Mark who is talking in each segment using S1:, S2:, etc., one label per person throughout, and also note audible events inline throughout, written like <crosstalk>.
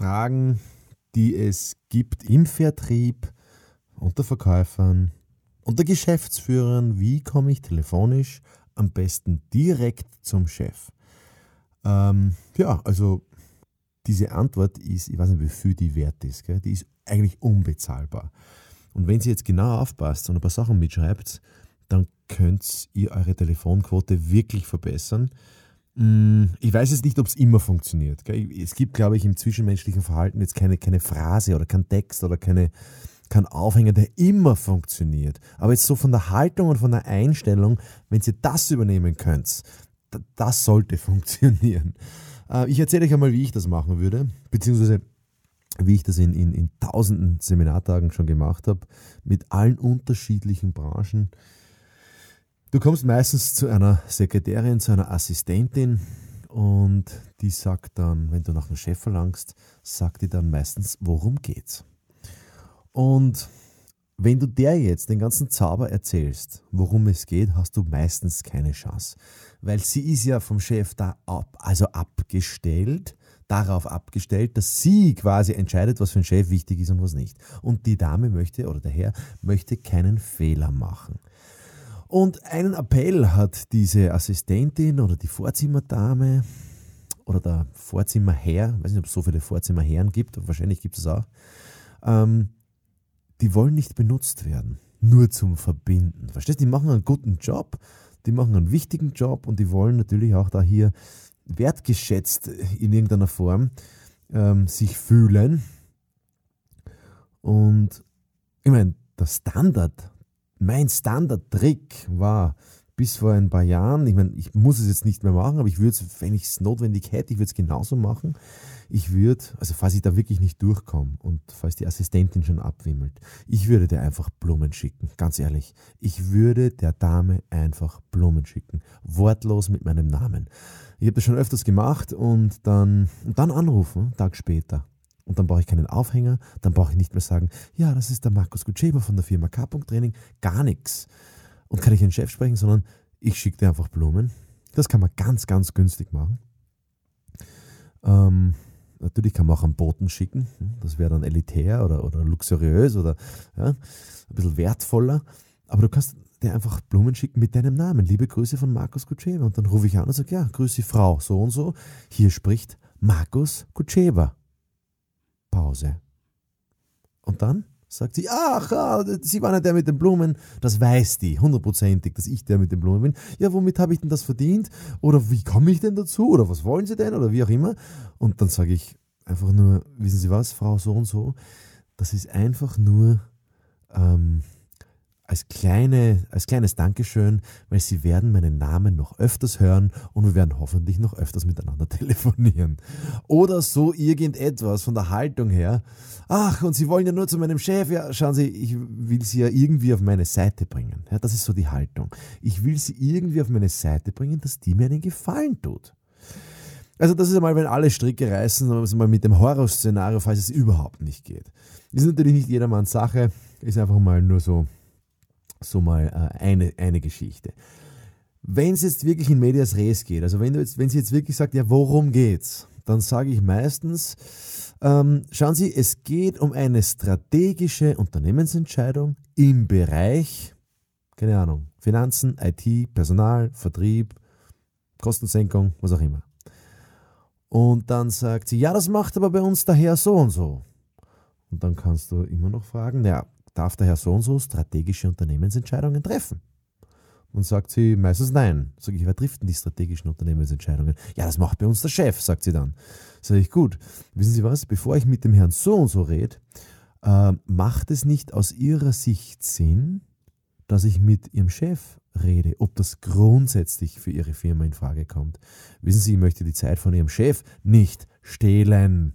S1: Fragen, die es gibt im Vertrieb, unter Verkäufern, unter Geschäftsführern, wie komme ich telefonisch am besten direkt zum Chef? Ähm, ja, also diese Antwort ist, ich weiß nicht, wie viel die wert ist, gell? die ist eigentlich unbezahlbar. Und wenn Sie jetzt genau aufpasst und ein paar Sachen mitschreibt, dann könnt ihr eure Telefonquote wirklich verbessern. Mm, ich weiß jetzt nicht, ob es immer funktioniert. Es gibt, glaube ich, im zwischenmenschlichen Verhalten jetzt keine, keine Phrase oder kein Text oder keine, kein Aufhänger, der immer funktioniert. Aber jetzt so von der Haltung und von der Einstellung, wenn ihr das übernehmen könnt, das sollte <laughs> funktionieren. Äh, ich erzähle euch einmal, wie ich das machen würde, beziehungsweise wie ich das in, in, in tausenden Seminartagen schon gemacht habe, mit allen unterschiedlichen Branchen. Du kommst meistens zu einer Sekretärin, zu einer Assistentin und die sagt dann, wenn du nach einem Chef verlangst, sagt die dann meistens, worum geht's? Und wenn du der jetzt den ganzen Zauber erzählst, worum es geht, hast du meistens keine Chance. Weil sie ist ja vom Chef da ab, also abgestellt, darauf abgestellt, dass sie quasi entscheidet, was für ein Chef wichtig ist und was nicht. Und die Dame möchte oder der Herr möchte keinen Fehler machen. Und einen Appell hat diese Assistentin oder die Vorzimmerdame oder der Vorzimmerherr, ich weiß nicht, ob es so viele Vorzimmerherren gibt, aber wahrscheinlich gibt es auch, ähm, die wollen nicht benutzt werden, nur zum Verbinden. Verstehst du, die machen einen guten Job, die machen einen wichtigen Job und die wollen natürlich auch da hier wertgeschätzt in irgendeiner Form ähm, sich fühlen. Und ich meine, der Standard mein Standard-Trick war bis vor ein paar Jahren, ich meine, ich muss es jetzt nicht mehr machen, aber ich würde es, wenn ich es notwendig hätte, ich würde es genauso machen. Ich würde, also falls ich da wirklich nicht durchkomme und falls die Assistentin schon abwimmelt, ich würde dir einfach Blumen schicken, ganz ehrlich. Ich würde der Dame einfach Blumen schicken, wortlos mit meinem Namen. Ich habe das schon öfters gemacht und dann, und dann anrufen, Tag später. Und dann brauche ich keinen Aufhänger, dann brauche ich nicht mehr sagen, ja, das ist der Markus Gutscheber von der Firma K. Training, gar nichts. Und kann ich den Chef sprechen, sondern ich schicke dir einfach Blumen. Das kann man ganz, ganz günstig machen. Ähm, natürlich kann man auch einen Boten schicken. Das wäre dann elitär oder, oder luxuriös oder ja, ein bisschen wertvoller. Aber du kannst dir einfach Blumen schicken mit deinem Namen. Liebe Grüße von Markus Kutschewa. Und dann rufe ich an und sage, ja, grüße Frau, so und so. Hier spricht Markus Kutschewa. Pause. Und dann sagt sie, ach, ah, Sie waren ja der mit den Blumen. Das weiß die, hundertprozentig, dass ich der mit den Blumen bin. Ja, womit habe ich denn das verdient? Oder wie komme ich denn dazu? Oder was wollen Sie denn? Oder wie auch immer. Und dann sage ich einfach nur, wissen Sie was, Frau so und so, das ist einfach nur ähm, als, kleine, als kleines Dankeschön, weil Sie werden meinen Namen noch öfters hören und wir werden hoffentlich noch öfters miteinander <laughs> telefonieren. Oder so irgendetwas von der Haltung her. Ach, und Sie wollen ja nur zu meinem Chef. Ja, schauen Sie, ich will Sie ja irgendwie auf meine Seite bringen. Ja, das ist so die Haltung. Ich will Sie irgendwie auf meine Seite bringen, dass die mir einen Gefallen tut. Also das ist einmal, wenn alle Stricke reißen, also mal mit dem Horrorszenario, falls es überhaupt nicht geht. Ist natürlich nicht jedermanns Sache, ist einfach mal nur so so mal äh, eine, eine Geschichte. Wenn es jetzt wirklich in Medias Res geht, also wenn, du jetzt, wenn sie jetzt wirklich sagt, ja, worum geht's, dann sage ich meistens, ähm, schauen Sie, es geht um eine strategische Unternehmensentscheidung im Bereich, keine Ahnung, Finanzen, IT, Personal, Vertrieb, Kostensenkung, was auch immer. Und dann sagt sie, ja, das macht aber bei uns daher so und so. Und dann kannst du immer noch fragen, ja, darf der Herr so und so strategische Unternehmensentscheidungen treffen? Und sagt sie meistens nein. Sag ich, wer trifft denn die strategischen Unternehmensentscheidungen? Ja, das macht bei uns der Chef, sagt sie dann. Sag ich, gut, wissen Sie was, bevor ich mit dem Herrn so und so rede, äh, macht es nicht aus Ihrer Sicht Sinn, dass ich mit Ihrem Chef rede, ob das grundsätzlich für Ihre Firma in Frage kommt. Wissen Sie, ich möchte die Zeit von Ihrem Chef nicht stehlen.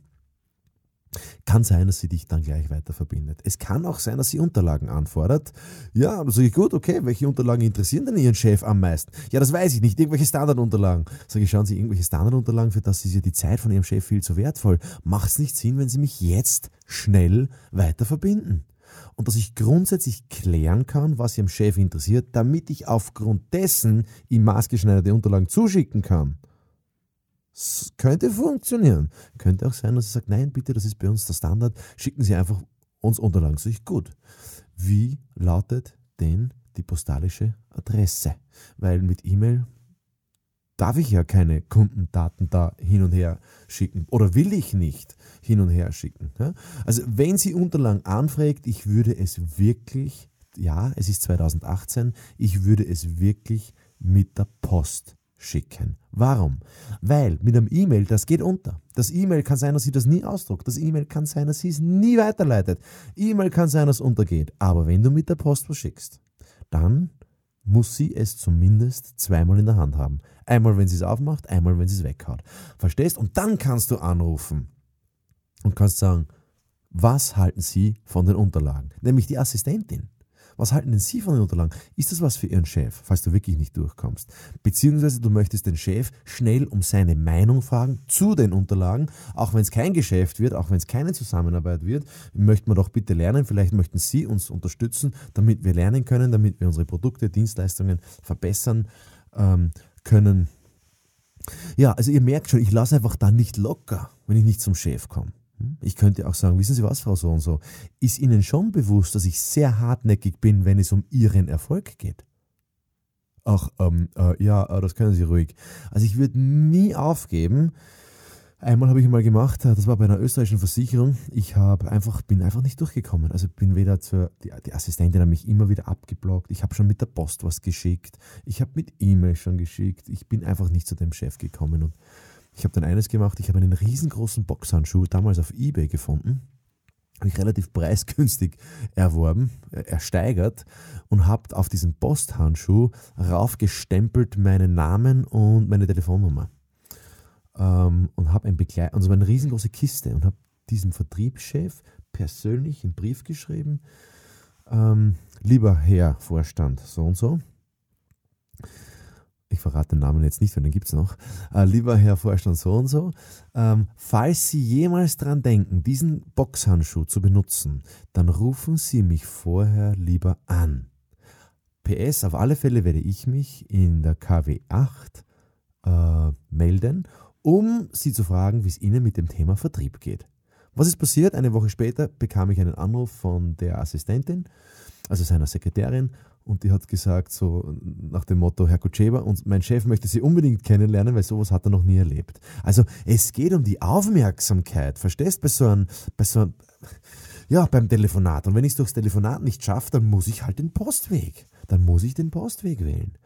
S1: Kann sein, dass sie dich dann gleich weiter verbindet. Es kann auch sein, dass sie Unterlagen anfordert. Ja, dann sage ich, gut, okay, welche Unterlagen interessieren denn Ihren Chef am meisten? Ja, das weiß ich nicht, irgendwelche Standardunterlagen. Sage ich, schauen Sie, irgendwelche Standardunterlagen, für das ist ja die Zeit von Ihrem Chef viel zu wertvoll. Macht es nicht Sinn, wenn Sie mich jetzt schnell weiter verbinden? Und dass ich grundsätzlich klären kann, was Ihrem Chef interessiert, damit ich aufgrund dessen ihm maßgeschneiderte Unterlagen zuschicken kann. Könnte funktionieren. Könnte auch sein, dass er sagt, nein, bitte, das ist bei uns der Standard, schicken Sie einfach uns Unterlagen. Sag ich, gut. Wie lautet denn die postalische Adresse? Weil mit E-Mail darf ich ja keine Kundendaten da hin und her schicken oder will ich nicht hin und her schicken. Also wenn sie Unterlagen anfragt, ich würde es wirklich, ja, es ist 2018, ich würde es wirklich mit der Post schicken. Warum? Weil mit einem E-Mail, das geht unter. Das E-Mail kann sein, dass sie das nie ausdruckt. Das E-Mail kann sein, dass sie es nie weiterleitet. E-Mail kann sein, dass es untergeht. Aber wenn du mit der Post was schickst, dann muss sie es zumindest zweimal in der Hand haben. Einmal, wenn sie es aufmacht, einmal, wenn sie es weghaut. Verstehst? Und dann kannst du anrufen und kannst sagen, was halten Sie von den Unterlagen? Nämlich die Assistentin. Was halten denn Sie von den Unterlagen? Ist das was für Ihren Chef, falls du wirklich nicht durchkommst? Beziehungsweise du möchtest den Chef schnell um seine Meinung fragen zu den Unterlagen, auch wenn es kein Geschäft wird, auch wenn es keine Zusammenarbeit wird, möchten wir doch bitte lernen. Vielleicht möchten Sie uns unterstützen, damit wir lernen können, damit wir unsere Produkte, Dienstleistungen verbessern ähm, können. Ja, also ihr merkt schon, ich lasse einfach da nicht locker, wenn ich nicht zum Chef komme. Ich könnte auch sagen, wissen Sie was, Frau so und so, ist Ihnen schon bewusst, dass ich sehr hartnäckig bin, wenn es um Ihren Erfolg geht? Ach, ähm, äh, ja, äh, das können Sie ruhig. Also ich würde nie aufgeben. Einmal habe ich mal gemacht, äh, das war bei einer österreichischen Versicherung. Ich habe einfach, bin einfach nicht durchgekommen. Also bin weder zur, die, die Assistentin hat mich immer wieder abgeblockt. Ich habe schon mit der Post was geschickt. Ich habe mit E-Mail schon geschickt. Ich bin einfach nicht zu dem Chef gekommen und ich habe dann eines gemacht, ich habe einen riesengroßen Boxhandschuh damals auf Ebay gefunden, habe ich relativ preisgünstig erworben, äh, ersteigert und habe auf diesen Posthandschuh raufgestempelt meinen Namen und meine Telefonnummer. Ähm, und habe ein Begleit und so eine riesengroße Kiste und habe diesem Vertriebschef persönlich einen Brief geschrieben, ähm, lieber Herr Vorstand, so und so, ich verrate den Namen jetzt nicht, weil den gibt es noch, äh, lieber Herr Vorstand so und so, ähm, falls Sie jemals daran denken, diesen Boxhandschuh zu benutzen, dann rufen Sie mich vorher lieber an. PS, auf alle Fälle werde ich mich in der KW 8 äh, melden, um Sie zu fragen, wie es Ihnen mit dem Thema Vertrieb geht. Was ist passiert? Eine Woche später bekam ich einen Anruf von der Assistentin, also seiner Sekretärin, und die hat gesagt, so nach dem Motto, Herr Kutscheba, und mein Chef möchte Sie unbedingt kennenlernen, weil sowas hat er noch nie erlebt. Also es geht um die Aufmerksamkeit, verstehst? Bei so einem, bei so einem, ja, beim Telefonat. Und wenn ich es durchs Telefonat nicht schaffe, dann muss ich halt den Postweg. Dann muss ich den Postweg wählen.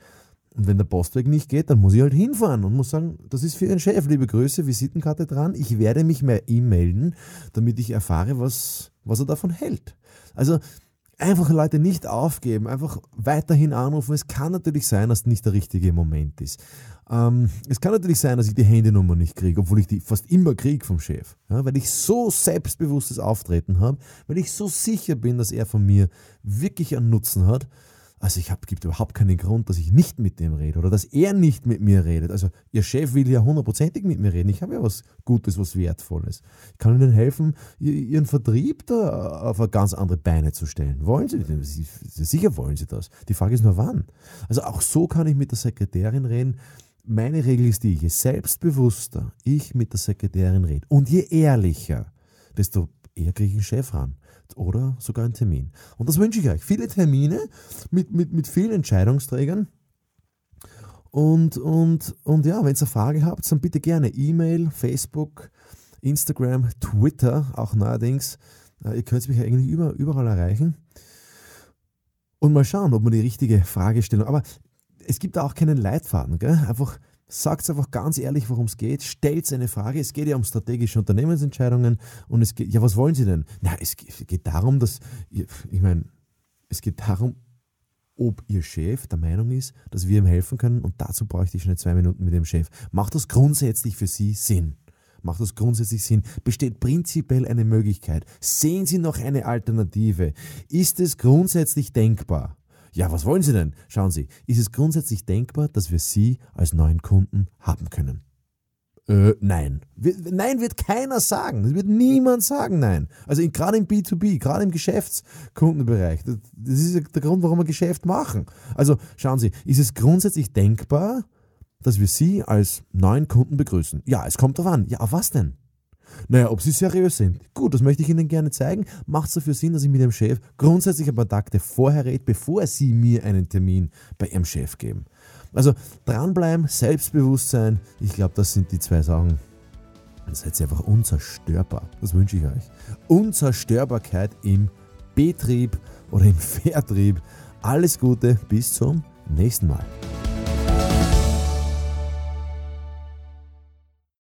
S1: Und wenn der Postweg nicht geht, dann muss ich halt hinfahren und muss sagen, das ist für Ihren Chef, liebe Grüße, Visitenkarte dran. Ich werde mich bei ihm melden, damit ich erfahre, was, was er davon hält. Also einfach Leute nicht aufgeben, einfach weiterhin anrufen. Es kann natürlich sein, dass nicht der richtige Moment ist. Ähm, es kann natürlich sein, dass ich die Handynummer nicht kriege, obwohl ich die fast immer kriege vom Chef. Ja, weil ich so selbstbewusstes Auftreten habe, weil ich so sicher bin, dass er von mir wirklich einen Nutzen hat also ich habe gibt überhaupt keinen Grund, dass ich nicht mit dem rede oder dass er nicht mit mir redet. Also ihr Chef will ja hundertprozentig mit mir reden. Ich habe ja was Gutes, was Wertvolles. Ich kann ihnen helfen, ihren Vertrieb da auf eine ganz andere Beine zu stellen. Wollen sie? Sicher wollen sie das. Die Frage ist nur wann. Also auch so kann ich mit der Sekretärin reden. Meine Regel ist die, je selbstbewusster ich mit der Sekretärin rede und je ehrlicher, desto eher kriege ich einen Chef ran oder sogar einen Termin. Und das wünsche ich euch. Viele Termine mit, mit, mit vielen Entscheidungsträgern. Und, und, und ja, wenn ihr eine Frage habt, dann bitte gerne E-Mail, Facebook, Instagram, Twitter, auch neuerdings. Äh, ihr könnt mich eigentlich über, überall erreichen. Und mal schauen, ob man die richtige Fragestellung. Aber es gibt da auch keinen Leitfaden. Gell? Einfach Sagt einfach ganz ehrlich, worum es geht. Stellt eine Frage. Es geht ja um strategische Unternehmensentscheidungen. Und es geht, ja, was wollen Sie denn? Na, es geht darum, dass, ich meine, es geht darum, ob Ihr Chef der Meinung ist, dass wir ihm helfen können. Und dazu bräuchte ich schnell zwei Minuten mit dem Chef. Macht das grundsätzlich für Sie Sinn? Macht das grundsätzlich Sinn? Besteht prinzipiell eine Möglichkeit? Sehen Sie noch eine Alternative? Ist es grundsätzlich denkbar? Ja, was wollen Sie denn? Schauen Sie, ist es grundsätzlich denkbar, dass wir Sie als neuen Kunden haben können? Äh, nein. Nein wird keiner sagen. Das wird niemand sagen, nein. Also gerade im B2B, gerade im Geschäftskundenbereich. Das, das ist der Grund, warum wir Geschäft machen. Also schauen Sie, ist es grundsätzlich denkbar, dass wir Sie als neuen Kunden begrüßen? Ja, es kommt darauf an. Ja, auf was denn? Naja, ob sie seriös sind. Gut, das möchte ich Ihnen gerne zeigen. Macht es dafür Sinn, dass ich mit dem Chef grundsätzlich ein paar Takte vorher rede, bevor Sie mir einen Termin bei Ihrem Chef geben. Also dranbleiben, Selbstbewusstsein, ich glaube, das sind die zwei Sachen. Dann seid ihr einfach unzerstörbar. Das wünsche ich euch. Unzerstörbarkeit im Betrieb oder im <laughs> Vertrieb. Alles Gute, bis zum nächsten Mal.